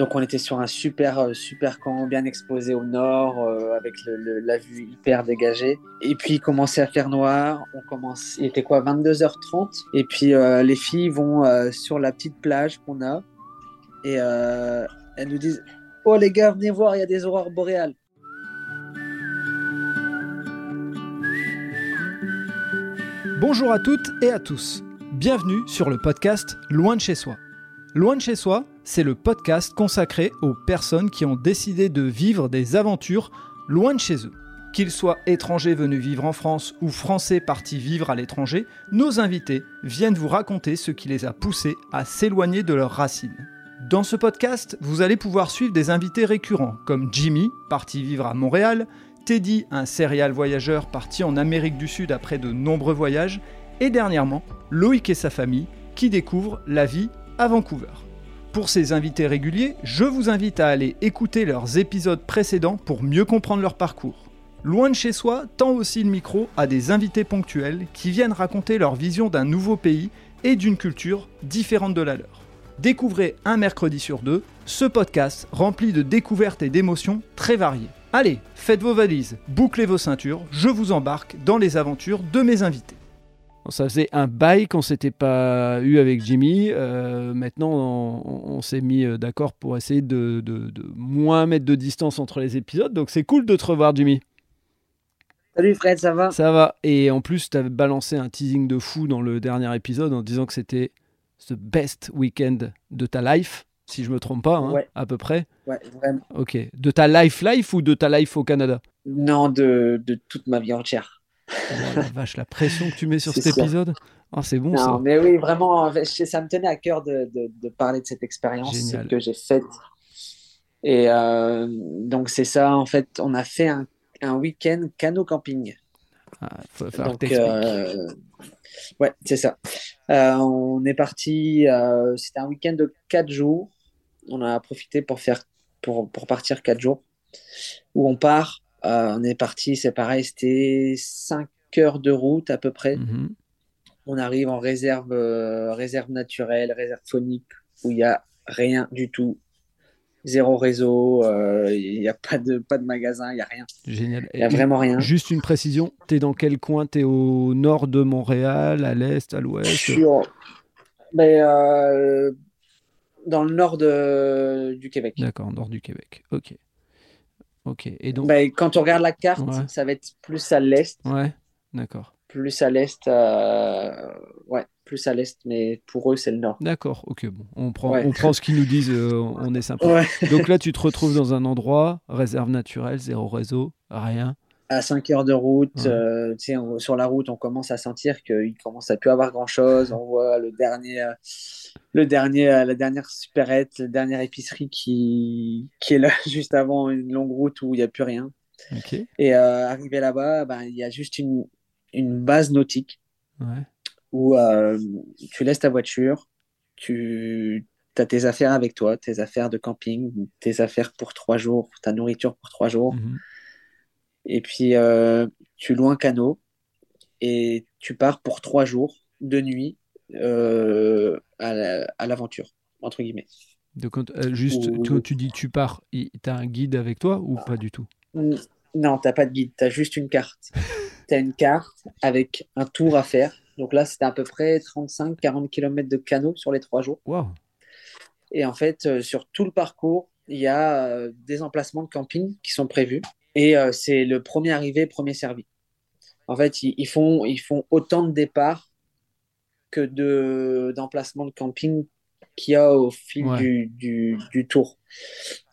Donc on était sur un super euh, super camp bien exposé au nord euh, avec la vue hyper dégagée. Et puis commençait à faire noir. On commence, il était quoi 22h30 et puis euh, les filles vont sur la petite plage qu'on a et elles nous disent "Oh les gars, venez voir, il y a des aurores boréales." Bonjour à toutes et à tous. Bienvenue sur le podcast Loin de chez soi. Loin de chez soi, c'est le podcast consacré aux personnes qui ont décidé de vivre des aventures loin de chez eux. Qu'ils soient étrangers venus vivre en France ou français partis vivre à l'étranger, nos invités viennent vous raconter ce qui les a poussés à s'éloigner de leurs racines. Dans ce podcast, vous allez pouvoir suivre des invités récurrents comme Jimmy, parti vivre à Montréal, Teddy, un serial voyageur parti en Amérique du Sud après de nombreux voyages, et dernièrement, Loïc et sa famille qui découvrent la vie à Vancouver. Pour ces invités réguliers, je vous invite à aller écouter leurs épisodes précédents pour mieux comprendre leur parcours. Loin de chez soi tend aussi le micro à des invités ponctuels qui viennent raconter leur vision d'un nouveau pays et d'une culture différente de la leur. Découvrez un mercredi sur deux ce podcast rempli de découvertes et d'émotions très variées. Allez, faites vos valises, bouclez vos ceintures, je vous embarque dans les aventures de mes invités. Ça faisait un bail qu'on s'était pas eu avec Jimmy. Euh, maintenant, on, on s'est mis euh, d'accord pour essayer de, de- de moins mettre de distance entre les épisodes. Donc c'est cool de te revoir, Jimmy. Salut Fred, ça va? Ça va. Et en plus, tu avais balancé un teasing de fou dans le dernier épisode en disant que c'était the best weekend de ta life, si je me trompe pas, hein, Ouais. à peu près. Ouais, vraiment. Ok. De ta life life ou de ta life au Canada? Non, de, de toute ma vie entière. Oh la vache, la pression que tu mets sur cet ça. épisode. Ah, c'est bon Non, ça. mais oui, vraiment, ça me tenait à cœur de, de- de parler de cette expérience que j'ai faite. Et euh, donc, c'est ça, en fait, on a fait un, un week-end canot camping. Ah, faut Donc, euh, ouais, c'est ça. Euh, on est parti, c'était un week-end de 4 jours. On a profité pour faire, pour, pour partir 4 jours. Où on part, euh, on est parti, c'est pareil, c'était 5 heures de route à peu près. Mhm. On arrive en réserve, euh, réserve naturelle, réserve phonique, où il n'y a rien du tout. Zéro réseau, euh, il n'y a pas de, pas de magasin, il n'y a rien. Génial. Il n'y a vraiment rien. Juste une précision, t'es dans quel coin? T'es au nord de Montréal, à l'est, à l'ouest? Je suis au- ben, euh, dans le nord de, du Québec. D'accord, nord du Québec. Ok. Ok. Et donc, Ben, quand on regarde la carte, Ouais. ça va être plus à l'est, ouais, d'accord. plus à l'est, euh, ouais, plus à l'est, mais pour eux, c'est le nord. D'accord, ok, bon. On prend, Ouais. on prend ce qu'ils nous disent, euh, on est sympa. Ouais. Donc là, tu te retrouves dans un endroit, réserve naturelle, zéro réseau, rien. À 5 heures de route, Ouais. euh, tu sais, on- sur la route, on commence à sentir qu'il commence à plus avoir grand-chose. On voit le dernier, euh, le dernier, la dernière supérette, la dernière épicerie qui, qui est là juste avant une longue route où il n'y a plus rien. Ok, Et euh, arrivé là-bas, ben, il y a juste une, une base nautique ouais. où euh, tu laisses ta voiture, tu as tes affaires avec toi, tes affaires de camping, tes affaires pour trois jours, ta nourriture pour trois jours. Mhm. Et puis, euh, tu loues un canot et tu pars pour trois jours de nuit euh, à la- à l'aventure, entre guillemets. Donc, quand- euh, juste, Ou- toi, tu dis tu pars, il- t'as un guide avec toi ou pas du tout? Non, t'as pas de guide, t'as juste une carte. T'as une carte avec un tour à faire. Donc là, c'était à peu près 35-40 km de canot sur les trois jours. Et en fait, euh, sur tout le parcours, il y a euh, des emplacements de camping qui sont prévus. Et euh, c'est le premier arrivé, premier servi. En fait, ils, font, ils font autant de départs que de, d'emplacements de camping qu'il y a au fil Ouais. du, du, du tour.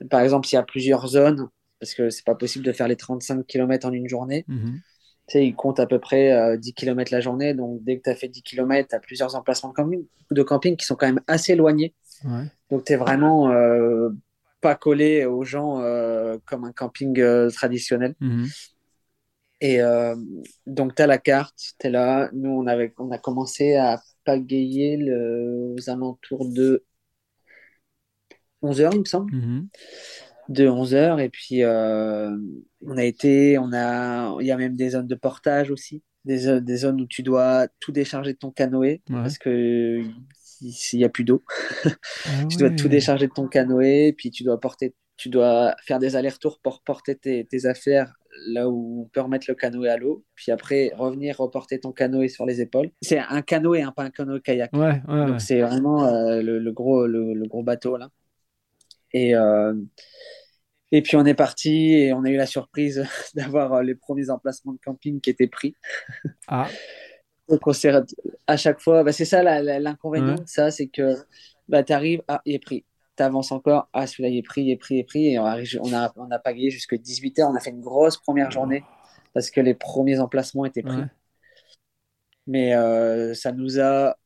Par exemple, s'il y a plusieurs zones, parce que c'est pas possible de faire les 35 km en une journée, Mhm. Tu sais, ils comptent à peu près euh, 10 km la journée. Donc, dès que tu as fait 10 km, tu as plusieurs emplacements de camping, de camping qui sont quand même assez éloignés. Ouais. Donc, tu es vraiment euh, pas collé aux gens euh, comme un camping euh, traditionnel. Mhm. Et euh, donc, tu as la carte, tu es là. Nous, on, avait, on a commencé à pagayer le- aux alentours de 11 heures, il me semble. Mhm. De 11 heures. Et puis, euh, on a été, on a, il y a même des zones de portage aussi. Des, zo- des zones où tu dois tout décharger de ton canoë Ouais. parce que s'il n'y a plus d'eau. Ah tu dois tout décharger de ton canoë, puis tu dois porter, tu dois faire des allers-retours pour porter tes, tes, affaires là où on peut remettre le canoë à l'eau, puis après revenir reporter ton canoë sur les épaules. C'est un canoë, hein, pas un canoë kayak. Ouais, Donc c'est vraiment euh, le, gros, le, gros bateau là. Et euh, et puis on est parti et on a eu la surprise d'avoir euh, les premiers emplacements de camping qui étaient pris. Ah. Donc on à chaque fois, bah, c'est ça l'inconvénient, ça c'est que bah, tu arrives, ah, il est pris. Tu avances encore, ah celui-là il est pris, il est pris, il est pris. Et on, arrive, on, a, on a pagayé jusqu'à 18h, on a fait une grosse première journée parce que les premiers emplacements étaient pris. Mais euh, ça nous a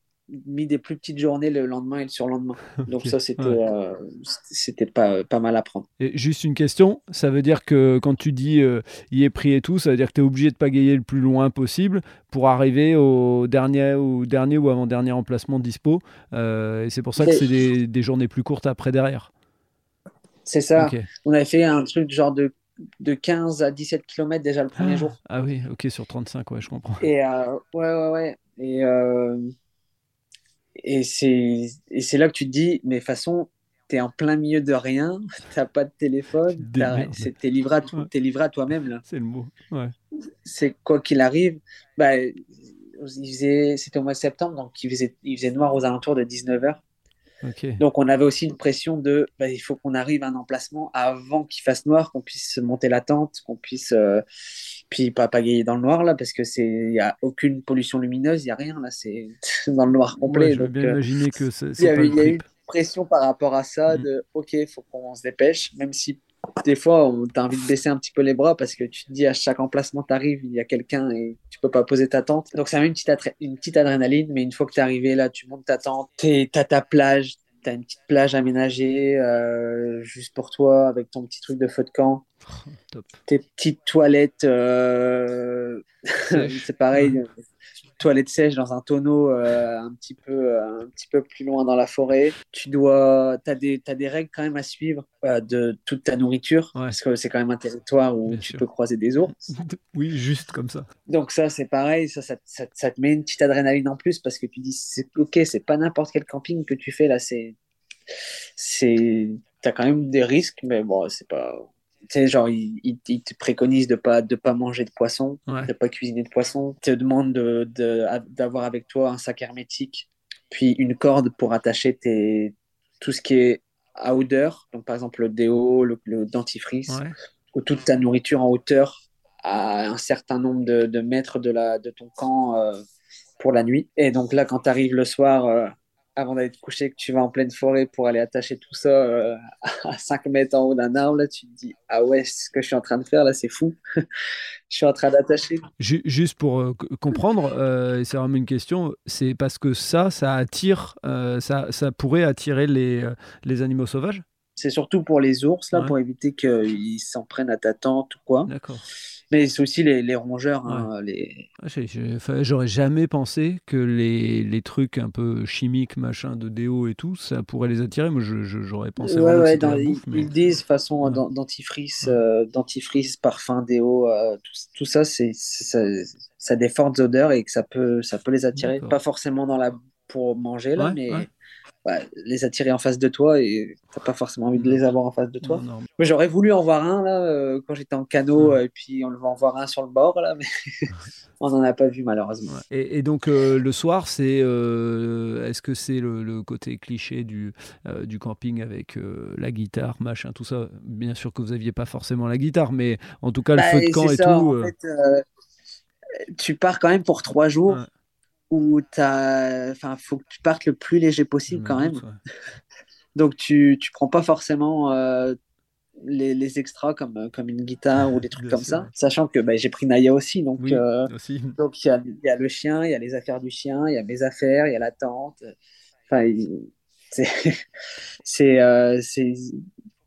mis des plus petites journées le lendemain et le surlendemain. Donc ça, c'était euh, c'était pas, pas mal à prendre. Et juste une question, ça veut dire que quand tu dis euh, il est pris et tout, ça veut dire que tu es obligé de pagayer le plus loin possible pour arriver au dernier ou, dernier ou avant-dernier emplacement dispo. Euh, et c'est pour ça que c'est des, des, journées plus courtes après derrière. C'est ça. On avait fait un truc genre de de 15 à 17 km déjà le premier ah, jour. Ah oui, ok, sur 35, ouais, je comprends. Et ouais, ouais, ouais. Et et c'est là que tu te dis, mais de toute façon, tu es en plein milieu de rien, tu pas de téléphone, tu es livré à, livré à toi-même. C'est le mot. Ouais. C'est quoi qu'il arrive. Bah, C'était au mois de septembre, donc il faisait, il faisait noir aux alentours de 19h. Donc on avait aussi une pression de bah, il faut qu'on arrive à un emplacement avant qu'il fasse noir, qu'on puisse monter la tente, qu'on puisse euh, puis pas pagayer dans le noir là parce que c'est il y a aucune pollution lumineuse, il y a rien là, c'est dans le noir complet. je bien euh, imaginer que c'est il y, a, eu une pression par rapport à ça mm. de OK, faut qu'on se dépêche même si des fois, on t'a envie de baisser un petit peu les bras parce que tu te dis à chaque emplacement, tu arrives, il y a quelqu'un et tu peux pas poser ta tente. Donc, ça met une petite, une petite adrénaline, mais une fois que tu es arrivé là, tu montes ta tente, tu as ta plage, tu as une petite plage aménagée euh, juste pour toi avec ton petit truc de feu de camp. Tes petites toilettes, euh, c'est pareil, toilettes sèches dans un tonneau euh, un, petit peu, un petit peu plus loin dans la forêt. Tu dois, as des, as des règles quand même à suivre de toute ta nourriture, parce que c'est quand même un territoire où tu peux croiser des ours. Oui, juste comme ça. Donc ça, c'est pareil, ça, ça, ça, te met une petite adrénaline en plus, parce que tu dis, c'est ok, c'est pas n'importe quel camping que tu fais là, c'est... c'est T'as quand même des risques, mais bon, c'est pas sais, genre, ils, te préconisent de pas, de pas manger de poisson, de de pas cuisiner de poisson. Ils te demandent d'avoir de, d'avoir avec toi un sac hermétique, puis une corde pour attacher tes, tout ce qui est à odeur, donc par exemple le déo, le, dentifrice, ou toute ta nourriture en hauteur à un certain nombre de, de mètres de, la, de ton camp euh, pour la nuit. Et donc là, quand tu arrives le soir, euh, avant d'aller te coucher, que tu vas en pleine forêt pour aller attacher tout ça euh, à 5 mètres en haut d'un arbre, là, tu te dis Ah ouais, ce que je suis en train de faire, là, c'est fou. je suis en train d'attacher. Juste pour euh, comprendre, euh, et c'est vraiment une question, c'est parce que ça, ça attire, ça, ça pourrait attirer les, les animaux sauvages? C'est surtout pour les ours, là, pour éviter qu'ils s'en prennent à ta tente ou quoi. D'accord. Mais c'est aussi les, rongeurs. Hein, les... J'aurais jamais pensé que les, les, trucs un peu chimiques, machin, de déo et tout, ça pourrait les attirer. Moi, j'aurais pensé. Ouais, ouais, dans, ils, disent façon dentifrice, euh, dentifrice, parfum, déo, euh, tout, ça, c'est ça, ça, a des fortes odeurs et que ça peut, ça peut les attirer. Pas forcément dans la pour manger là, mais les attirer en face de toi et t'as pas forcément envie de les avoir en face de toi. Mais j'aurais voulu en voir un là euh, quand j'étais en canot et puis on le va en voir un sur le bord là, mais on n'en a pas vu malheureusement. Et, donc euh, le soir, c'est euh, est-ce que c'est le, côté cliché du, du camping avec la guitare, machin, tout ça? Bien sûr que vous aviez pas forcément la guitare, mais en tout cas le bah, feu de camp et tout. En fait, tu pars quand même pour trois jours où il faut que tu partes le plus léger possible quand même. Donc tu ne prends pas forcément euh, les, les, extras comme, comme une guitare ou des trucs comme ça, sachant que bah, j'ai pris Naya aussi. Donc euh, donc il y a, y a, le chien, il y a les affaires du chien, il y a mes affaires, il y a la tente. Enfin, c'est euh,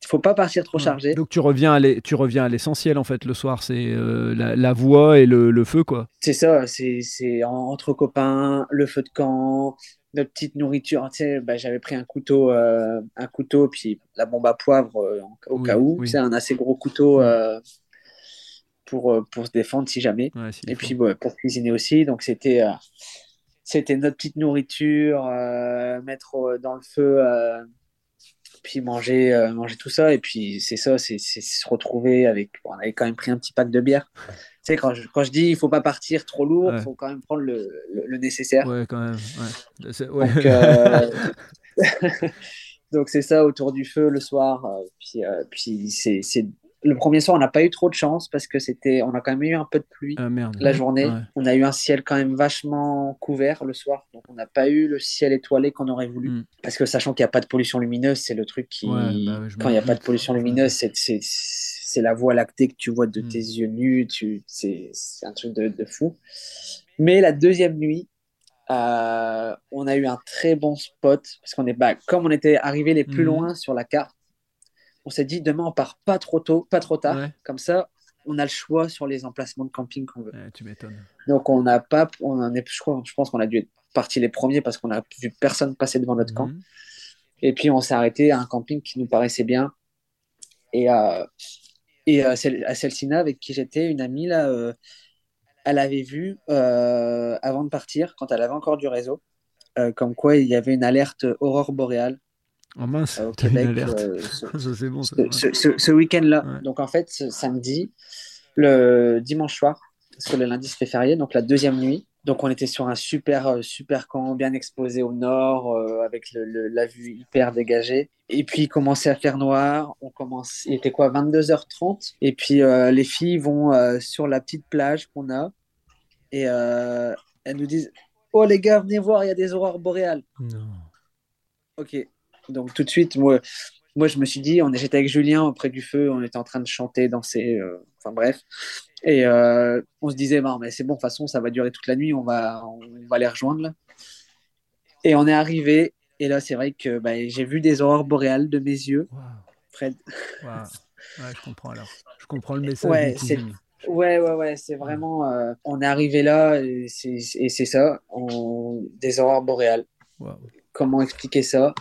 faut pas partir trop chargé. Donc tu reviens à l'essentiel en fait le soir, c'est euh, la, voix et le, feu quoi. C'est ça, c'est entre copains, le feu de camp, notre petite nourriture. Tu sais, bah, j'avais pris un couteau, euh, un couteau puis la bombe à poivre euh, au cas où. C'est un assez gros couteau pour pour se défendre si jamais. et puis pour cuisiner aussi. Donc c'était c'était notre petite nourriture, mettre dans le feu puis manger, euh, manger tout ça. Et puis, c'est ça, c'est se retrouver avec. on avait quand même pris un petit pack de bière. Tu sais, quand je, quand je dis il faut pas partir trop lourd, il faut quand même prendre le, le, nécessaire. Ouais, quand même. Ouais. Donc, euh, donc c'est ça autour du feu le soir. Euh, puis, puis c'est le premier soir, on n'a pas eu trop de chance parce que c'était, on a quand même eu un peu de pluie ah, la journée. On a eu un ciel quand même vachement couvert le soir, donc on n'a pas eu le ciel étoilé qu'on aurait voulu. Hmm. Parce que sachant qu'il n'y a pas de pollution lumineuse, c'est le truc qui, bah quand il n'y a pas de pollution lumineuse, c'est la voie lactée que tu vois de hmm. tes yeux nus. Tu, c'est un truc de, fou. Mais la deuxième nuit, euh, on a eu un très bon spot parce qu'on est, bah, comme on était arrivé les plus hmm. loin sur la carte on s'est dit demain on part pas trop tôt, pas trop tard. Comme ça, on a le choix sur les emplacements de camping qu'on veut. tu m'étonnes. Donc on n'a pas, on en est, je, crois, je pense qu'on a dû être parti les premiers parce qu'on a vu personne passer devant notre camp. Mhm. Et puis on s'est arrêté à un camping qui nous paraissait bien. Et, euh, et euh, à Celsina, avec qui j'étais, une amie là, euh, elle avait vu avant de partir, quand elle avait encore du réseau, comme quoi il y avait une alerte aurore boréale Oh mince, au Québec, euh, ce, bon, ce, week-end-là. Donc en fait, ce samedi, le dimanche soir, parce que le lundi se fait férié, donc la deuxième nuit. Donc on était sur un super euh, super camp bien exposé au nord, euh, avec le, la vue hyper dégagée. Et puis il commençait à faire noir. On commence, il était quoi, 22h30. Et puis les filles vont sur la petite plage qu'on a et elles nous disent, oh les gars, venez voir, il y a des aurores boréales. Non. Ok, donc tout de suite, moi, moi je me suis dit, on j'étais avec Julien auprès du feu, on était en train de chanter, danser, euh, enfin bref. Et euh, on se disait, mais c'est bon, de toute façon, ça va durer toute la nuit, on va, on va les rejoindre. Là. Et on est arrivé, et là, c'est vrai que bah, j'ai vu des aurores boréales de mes yeux, Fred. Ouais, je comprends alors. Je comprends le message. Ouais, c'est... Ouais, ouais, ouais, c'est vraiment. Euh, on est arrivé là et c'est, ça, des aurores boréales. Comment expliquer ça?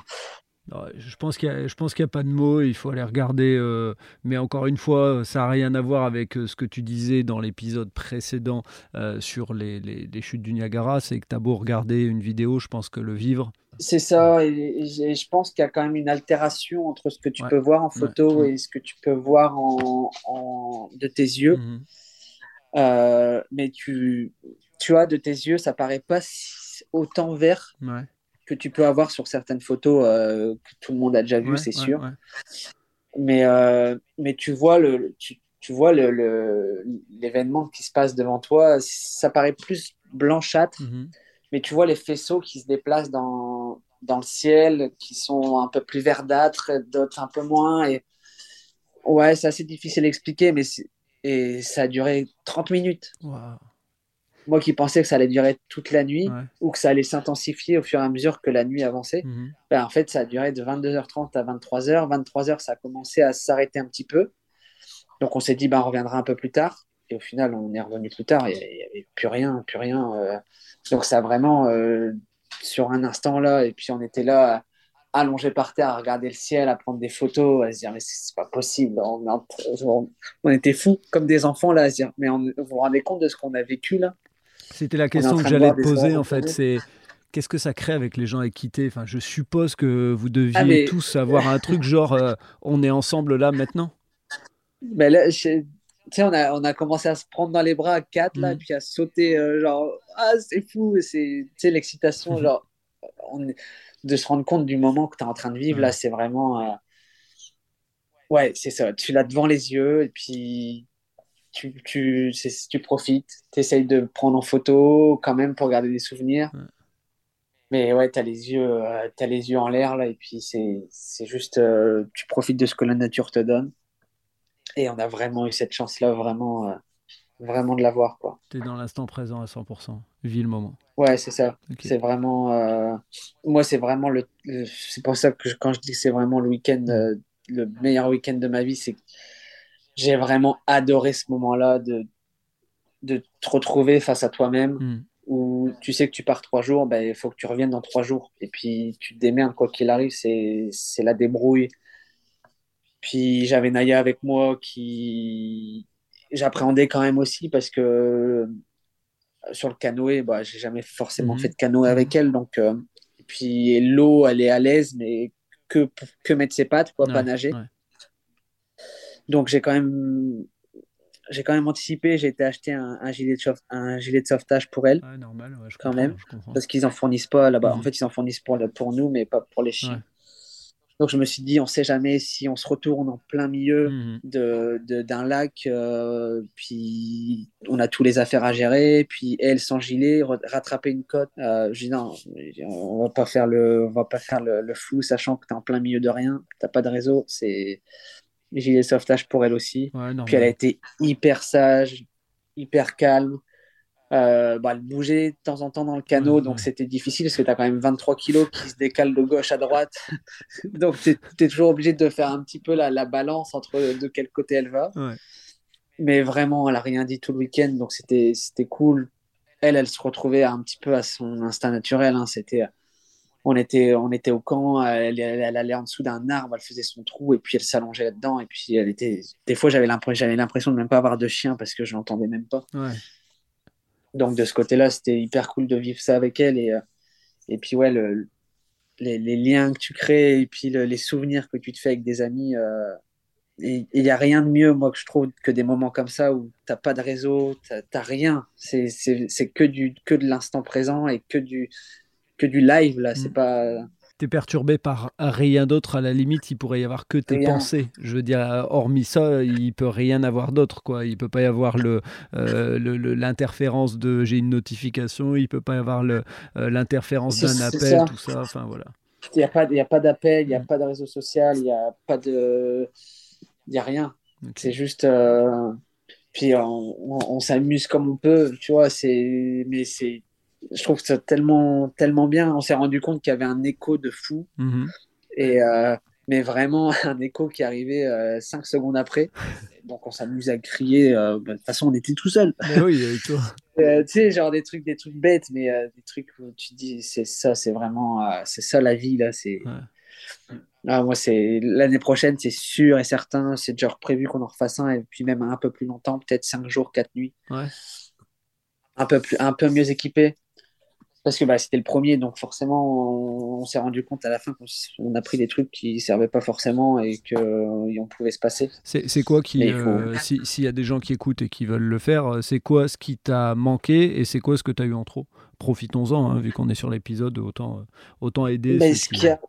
Je pense qu'il n'y a, a, pas de mots, il faut aller regarder. Euh, mais encore une fois, ça n'a rien à voir avec euh, ce que tu disais dans l'épisode précédent euh, sur les, les, chutes du Niagara. C'est que tu as beau regarder une vidéo, je pense que le vivre. C'est ça, et, je pense qu'il y a quand même une altération entre ce que tu peux voir en photo et ce que tu peux voir en, de tes yeux. Mhm. mais tu, tu vois, de tes yeux, ça paraît pas autant vert. Ouais que tu peux avoir sur certaines photos euh, que tout le monde a déjà vu, c'est sûr. Mais, euh, mais tu vois le, tu, tu vois le, l'événement qui se passe devant toi, ça paraît plus blanchâtre, mhm. mais tu vois les faisceaux qui se déplacent dans, dans le ciel, qui sont un peu plus verdâtres, d'autres un peu moins. Et ouais, c'est assez difficile à expliquer, mais et ça a duré 30 minutes. Moi qui pensais que ça allait durer toute la nuit ou que ça allait s'intensifier au fur et à mesure que la nuit avançait, mhm. ben, en fait, ça a duré de 22h30 à 23h. 23h, ça a commencé à s'arrêter un petit peu. Donc, on s'est dit, ben, on reviendra un peu plus tard. Et au final, on est revenu plus tard. Il n'y avait plus rien, plus rien. Euh. Donc, ça a vraiment, euh, sur un instant là, et puis on était là allongé par terre à regarder le ciel, à prendre des photos, à se dire mais c'est pas possible, on, on, était fous comme des enfants là, à se dire mais on, vous vous rendez compte de ce qu'on a vécu là? C'était la question que j'allais te poser en fait. C'est qu'est-ce que ça crée avec les gens équités Enfin, je suppose que vous deviez ah, tous avoir un truc genre euh, on est ensemble là maintenant? Mais là, tu sais, on a, on a commencé à se prendre dans les bras à quatre là, et mm. puis à sauter euh, genre ah c'est fou, c'est l'excitation genre de se rendre compte du moment que tu es en train de vivre là, c'est vraiment euh, ouais c'est ça. Tu l'as devant les yeux et puis tu, tu, tu profites, tu essayes de prendre en photo quand même pour garder des souvenirs. Mais ouais, tu as, les yeux, euh, as les yeux en l'air là, et puis c'est juste, euh, tu profites de ce que la nature te donne. Et on a vraiment eu cette chance-là, vraiment, euh, vraiment de l'avoir. Tu es dans l'instant présent à 100%, vis le moment. Ouais, c'est ça. C'est vraiment, moi, c'est vraiment le, c'est pour ça que quand je dis que c'est vraiment le week-end, le meilleur week-end de ma vie, c'est j'ai vraiment adoré ce moment-là de, de te retrouver face à toi-même, mm. où tu sais que tu pars trois jours, ben, il faut que tu reviennes dans trois jours. Et puis tu te démerdes, quoi qu'il arrive, c'est la débrouille. Puis j'avais Naya avec moi qui j'appréhendais quand même aussi parce que sur le canoë, bah, j'ai jamais forcément Mhm. fait de canoë avec elle. Donc, euh, et puis l'eau, elle est à l'aise, mais que, que mettre ses pattes, quoi, pas nager. ouais. Donc j'ai quand même, j'ai quand même anticipé. J'ai été acheter un, un gilet de un gilet de sauvetage pour elle Ouais, normal, ouais, je Quand même. je parce qu'ils en fournissent pas là-bas. En Mhm. fait, ils en fournissent pour, pour nous, mais pas pour les chiens. Ouais. Donc je me suis dit, on sait jamais si on se retourne en plein milieu de, de- d'un lac, euh, puis on a tous les affaires à gérer, puis elle sans gilet, rattraper une côte. Euh, je dis non, on va pas faire le, on va pas faire le, le flou, sachant que tu es en plein milieu de rien, t'as pas de réseau, c'est gilet sauvetage pour elle aussi. Ouais. Puis elle a été hyper sage, hyper calme. Euh, bah, elle bougeait de temps en temps dans le canot, Ouais, donc ouais. c'était difficile parce que tu as quand même 23 kilos qui se décalent de gauche à droite. donc tu es, toujours obligé de faire un petit peu la, la balance entre de quel côté elle va. Mais vraiment, elle a rien dit tout le week-end, donc c'était c'était cool. Elle, elle se retrouvait un petit peu à son instinct naturel. hein. C'était, on était, on était au camp, elle, elle, elle allait en dessous d'un arbre, elle faisait son trou et puis elle s'allongeait là-dedans. Et puis elle était, des fois, j'avais l'impression, de même pas avoir de chien parce que je l'entendais même pas. Ouais. Donc de ce côté-là, c'était hyper cool de vivre ça avec elle. Et, euh, et puis ouais, le- les, les liens que tu crées et puis le- les souvenirs que tu te fais avec des amis. euh, et il n'y a rien de mieux, moi, que je trouve, que des moments comme ça où t'as pas de réseau, t'as t'as rien. C'est que, du, que de l'instant présent et que du, que du live, là. C'est Mm. pas... T'es perturbé par rien d'autre, à la limite, il pourrait y avoir que tes Rien. pensées. Je veux dire, hormis ça, il peut rien avoir d'autre, quoi. Il peut pas y avoir le euh, l'interférence de j'ai une notification, il peut pas y avoir le, euh, l'interférence d'un appel, ça. tout ça. Enfin voilà. Il n'y a pas, il y a pas d'appel, il n'y a Mm. pas de réseau social, il n'y a pas de... Il n'y a rien. C'est juste. euh, Puis on, on- on s'amuse comme on peut, tu vois. C'est, mais c'est, je trouve c'est tellement, tellement bien. On s'est rendu compte qu'il y avait un écho de fou, Mhm. et euh, mais vraiment un écho qui arrivait euh, cinq secondes après. Donc on s'amuse à crier. euh, bah, de toute façon, on était tout seul. Mais oui, avec toi. Euh, tu sais, genre des trucs, des trucs bêtes, mais des trucs où tu te dis, c'est ça, c'est vraiment, c'est ça la vie là. C'est. Ouais. Ah, moi, c'est l'année prochaine, c'est sûr et certain. C'est déjà prévu qu'on en refasse un, et puis même un peu plus longtemps, peut-être 5 jours, 4 nuits. Ouais. Un peu, plus, un peu mieux équipé. Parce que bah, c'était le premier, donc forcément, on, on s'est rendu compte à la fin qu'on a pris des trucs qui servaient pas forcément et qu'on pouvait se passer. C'est quoi qui, euh, si- s'il y a des gens qui écoutent et qui veulent le faire, euh, c'est quoi ce qui t'a manqué et c'est quoi ce que tu as eu en trop? Profitons-en, hein, vu qu'on est sur l'épisode, autant, euh, autant aider. Mais ce qui- a,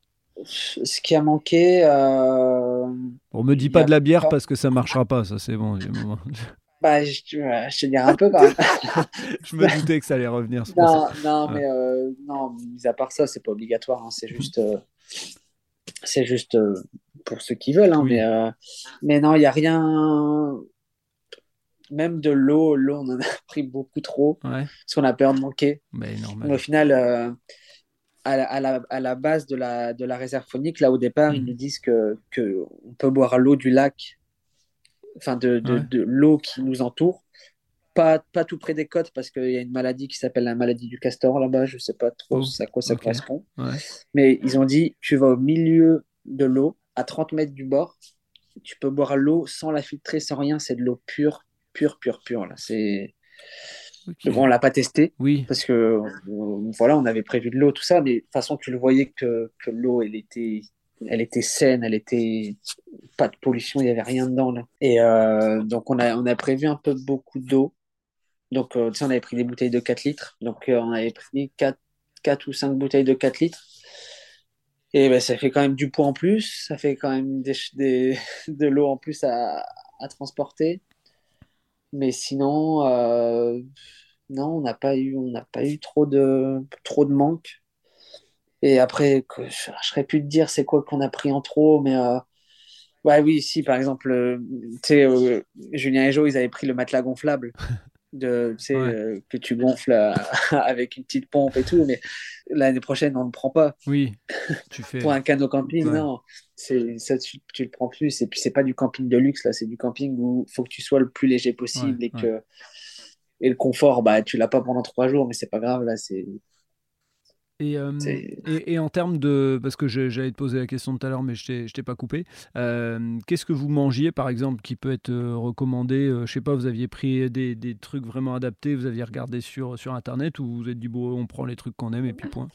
ce qui a manqué, euh, On me dit pas de la bière parce que ça marchera pas, ça c'est bon. bah, je, je te dirais un peu quand même. Je me doutais que ça allait revenir. c'est. Non, non, Ouais. mais euh, non, mis à part ça, c'est pas obligatoire. hein, c'est juste, euh, c'est juste euh, pour ceux qui veulent. hein, Oui. mais, mais non, il y a rien. Même de l'eau, l'eau, on en a pris beaucoup trop Ouais, parce qu'on a peur de manquer. ben, Mais normal. au final, à, la, à la- à la base de la, de la réserve phonique, là au départ, ils Mhm. nous disent que, que on peut boire l'eau du lac, enfin de, de, Ouais. de l'eau qui nous entoure. Pas, pas tout près des côtes parce qu'il y a une maladie qui s'appelle la maladie du castor là-bas, je sais pas trop Oh, à quoi ça correspond. Ouais. Mais ils ont dit, tu vas au milieu de l'eau, à 30 mètres du bord, tu peux boire l'eau sans la filtrer, sans rien, c'est de l'eau pure, pure, pure, pure. Là. C'est... Bon, on l'a pas testé Oui, parce que euh, voilà, on avait prévu de l'eau, tout ça, mais de toute façon, tu le voyais que, que l'eau, elle était, elle était saine, elle était pas de pollution, il y avait rien dedans là. Et euh, donc on a, on a prévu un peu beaucoup d'eau. Donc euh, on avait pris des bouteilles de 4 litres, donc euh, on avait pris 4, 4 ou 5 bouteilles de 4 litres. Et ben, ça fait quand même du poids en plus, ça fait quand même des, des- de l'eau en plus à, à transporter. Mais sinon, euh, non, on n'a pas eu, on n'a pas eu trop de, trop de manque. Et après, je ne saurais plus te dire c'est quoi qu'on a pris en trop, mais ouais, oui, si, par exemple, euh, tu sais, euh, Julien et Jo, ils avaient pris le matelas gonflable de, tu sais, Ouais. euh, que tu gonfles avec une petite pompe et tout, mais l'année prochaine, on ne le prend pas. oui. Tu fais. Pour un canot camping, Ouais. non. C'est, ça, tu, tu le prends plus. Et puis, c'est pas du camping de luxe, là. C'est du camping où il faut que tu sois le plus léger possible Ouais, et que. Et le confort, bah, tu l'as pas pendant trois jours, mais c'est pas grave, là. C'est. Et, euh, et, en termes de. Parce que j'allais te poser la question tout à l'heure, mais je ne t'ai pas coupé. Euh, qu'est-ce que vous mangiez, par exemple, qui peut être euh, recommandé Je sais pas, vous aviez pris des, des, trucs vraiment adaptés, vous aviez regardé sur, sur Internet, ou vous êtes dit, bon, on prend les trucs qu'on aime et puis point?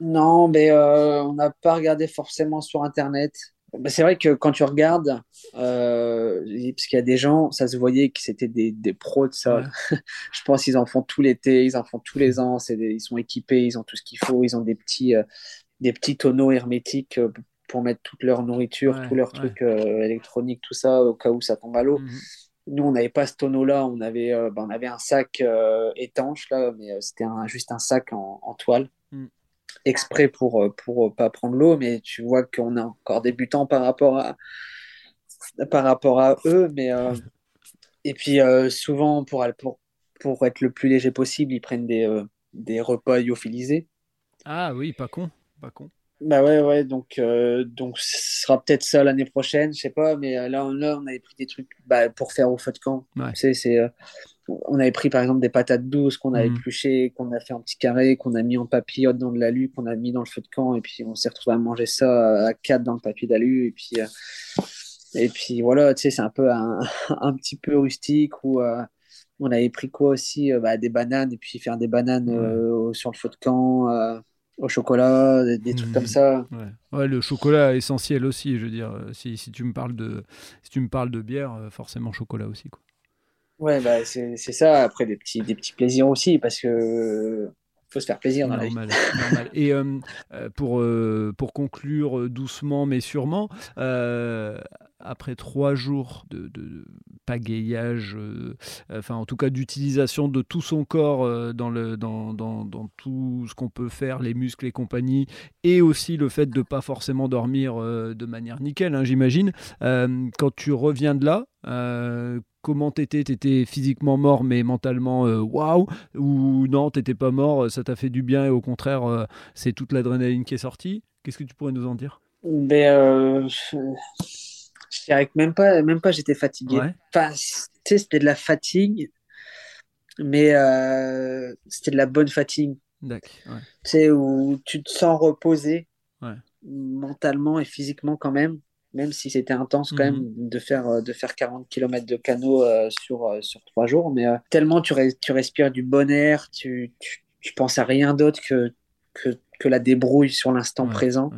Non, mais on n'a pas regardé forcément sur Internet. Bah, c'est vrai que quand tu regardes, euh, parce qu'il y a des gens, ça se voyait que c'était des, des, pros de ça. je pense qu'ils en font tout l'été, ils en font tous les ans. ils sont équipés, ils ont tout ce qu'il faut. Ils ont des petits, euh, des petits tonneaux hermétiques euh, pour mettre toute leur nourriture, tous leurs trucs électroniques, tout ça, au cas où ça tombe à l'eau. Mhm. Nous, on n'avait pas ce tonneau-là. On avait, bah, on avait un sac étanche là, mais c'était juste un sac en, en toile. Exprès pour euh, pour pas prendre l'eau, mais tu vois qu'on est encore débutant par rapport à par rapport à eux, mais euh, et puis euh, souvent pour, pour pour être le plus léger possible, ils prennent des des repas lyophilisés. Ah oui, pas con, pas con. Bah ouais, ouais, donc, donc ce sera peut-être ça l'année prochaine, je sais pas, mais là, on, là, on avait pris des trucs bah, pour faire au feu de camp. Tu sais, c'est on avait pris par exemple des patates douces qu'on a mhm. épluchées, qu'on a fait en petits carrés, qu'on a mis en papillote dans de l'alu, qu'on a mis dans le feu de camp, et puis on s'est retrouvé à manger ça à quatre dans le papier d'alu, et puis euh, et puis voilà, tu sais, c'est un peu un, un, petit peu rustique où euh, on avait pris quoi aussi, euh, bah, des bananes, et puis faire des bananes sur le feu de camp. au chocolat, des, trucs comme mhm. ça. Ouais. le chocolat essentiel aussi, je veux dire. Si, si, tu me parles de, si tu me parles de bière, forcément chocolat aussi. Quoi. Ouais, bah, c'est ça. Après, des petits, des petits plaisirs aussi, parce que faut se faire plaisir dans normal, la normal. Et euh, euh, pour, euh, pour conclure doucement mais sûrement, après trois jours de, de pagayage, enfin en tout cas d'utilisation de tout son corps dans, le, dans, dans, dans tout ce qu'on peut faire, les muscles et compagnie, et aussi le fait de ne pas forcément dormir de manière nickel, hein, j'imagine, quand tu reviens de là, comment t'étais T'étais physiquement mort, mais mentalement euh, waouh Ou non, t'étais pas mort, ça t'a fait du bien et au contraire, euh, c'est toute l'adrénaline qui est sortie Qu'est-ce que tu pourrais nous en dire? Ben, euh, Je dirais que même pas, même pas j'étais fatigué. Enfin, c'était de la fatigue, mais c'était de la bonne fatigue. D'accord. Tu sais, où tu te sens reposé mentalement et physiquement quand même même si c'était intense quand même mhm. de faire, euh, de faire 40 km de canot euh, sur, euh, sur trois jours. Mais tellement tu, tu respires du bon air, tu, tu, penses à rien d'autre que, que, que, la débrouille sur l'instant présent.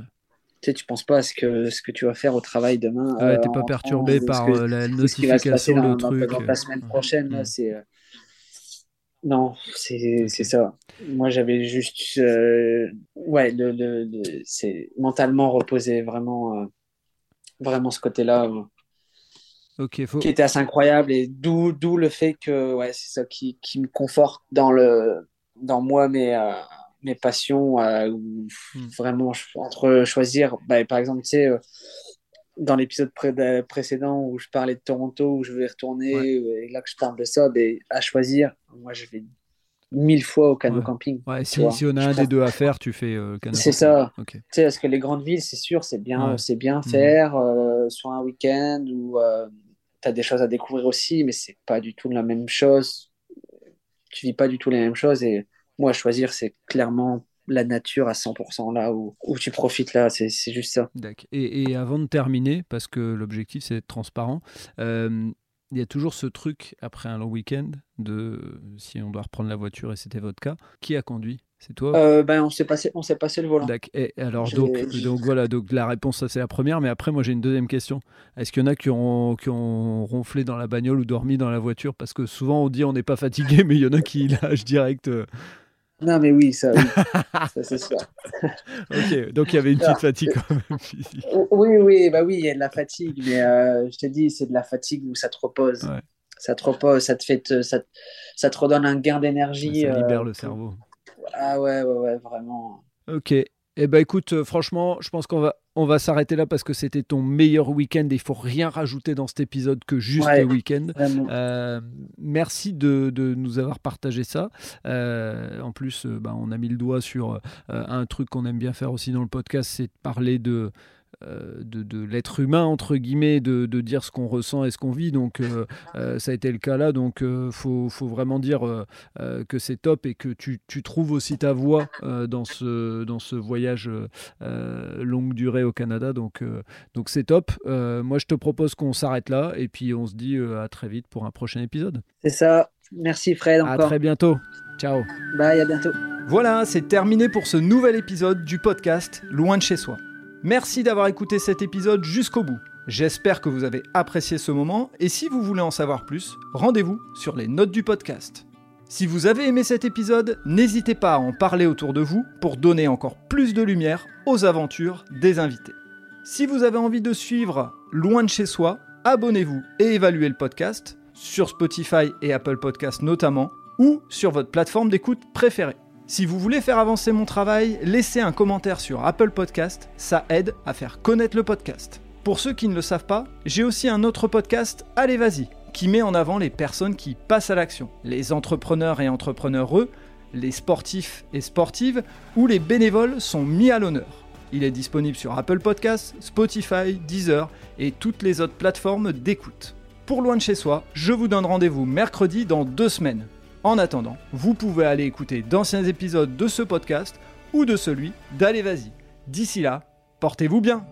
Tu sais, tu penses pas à ce que, ce que tu vas faire au travail demain. Tu n'es pas perturbé par la notification, le truc. la semaine prochaine, c'est. Non, c'est ça. Moi, j'avais juste. ouais, le, le, c'est mentalement reposé, vraiment vraiment ce côté-là euh, qui était assez incroyable et d'où d'où le fait que ouais c'est ça qui, qui, me conforte dans le dans moi mes euh, mes passions euh, hmm. vraiment entre choisir bah, par exemple tu sais dans l'épisode précédent où je parlais de Toronto où je vais retourner et là que je parle de ça ben, à choisir moi je vais mille fois au canot camping. Ouais, si, si, on a un des deux à faire, tu fais euh, canot C'est ça. Tu sais, parce que les grandes villes, c'est sûr, c'est bien, c'est bien mhm. faire euh, sur un week-end où euh, tu as des choses à découvrir aussi, mais c'est pas du tout la même chose. Tu vis pas du tout les mêmes choses. Et moi, choisir, c'est clairement la nature à 100% là où, où tu profites là, c'est juste ça. Et, et, avant de terminer, parce que l'objectif c'est d'être transparent, il y a toujours ce truc après un long week-end de si on doit reprendre la voiture et c'était votre cas, qui a conduit? C'est toi euh, ben, on s'est passé, on s'est passé le volant. Et alors donc, donc voilà, donc la réponse ça c'est la première, mais après moi j'ai une deuxième question. Est-ce qu'il y en a qui ont, qui ont ronflé dans la bagnole ou dormi dans la voiture? Parce que souvent on dit on n'est pas fatigué, mais il y en a qui lâchent direct. Euh, non, mais oui, ça, oui. ça c'est sûr. ok, donc il y avait une petite fatigue quand même Oui, oui, bah oui, il y a de la fatigue, mais euh, je te dis, c'est de la fatigue où ça te repose. Ça te repose, ça te fait, ça, ça, te redonne un gain d'énergie. Ça libère le cerveau. Ah ouais, ouais, ouais, vraiment. Ok, eh ben écoute, euh, franchement, je pense qu'on va, on va s'arrêter là parce que c'était ton meilleur week-end et il faut rien rajouter dans cet épisode que juste le week-end. Euh, merci de, de, nous avoir partagé ça. Euh, en plus, bah, on a mis le doigt sur un truc qu'on aime bien faire aussi dans le podcast, c'est de parler de de, l'être humain, entre guillemets, de, dire ce qu'on ressent et ce qu'on vit. Donc, ça a été le cas là. Donc, il faut, vraiment dire que c'est top et que tu, trouves aussi ta voie dans, ce, dans ce voyage longue durée au Canada. Donc, donc c'est top. moi, je te propose qu'on s'arrête là et puis on se dit à très vite pour un prochain épisode. C'est ça. Merci Fred. Encore. À très bientôt. Ciao. Bye, à bientôt. Voilà, c'est terminé pour ce nouvel épisode du podcast Loin de chez soi. Merci d'avoir écouté cet épisode jusqu'au bout. J'espère que vous avez apprécié ce moment et si vous voulez en savoir plus, rendez-vous sur les notes du podcast. Si vous avez aimé cet épisode, n'hésitez pas à en parler autour de vous pour donner encore plus de lumière aux aventures des invités. Si vous avez envie de suivre Loin de chez soi, abonnez-vous et évaluez le podcast sur Spotify et Apple Podcasts notamment ou sur votre plateforme d'écoute préférée. Si vous voulez faire avancer mon travail, laissez un commentaire sur Apple Podcast, ça aide à faire connaître le podcast. Pour ceux qui ne le savent pas, j'ai aussi un autre podcast, Allez Vas-y, qui met en avant les personnes qui passent à l'action, les entrepreneurs et entrepreneureux, les sportifs et sportives, où les bénévoles sont mis à l'honneur. Il est disponible sur Apple Podcasts, Spotify, Deezer et toutes les autres plateformes d'écoute. Pour Loin de chez soi, je vous donne rendez-vous mercredi dans deux semaines. En attendant, vous pouvez aller écouter d'anciens épisodes de ce podcast ou de celui d'Allez. D'ici là, portez-vous bien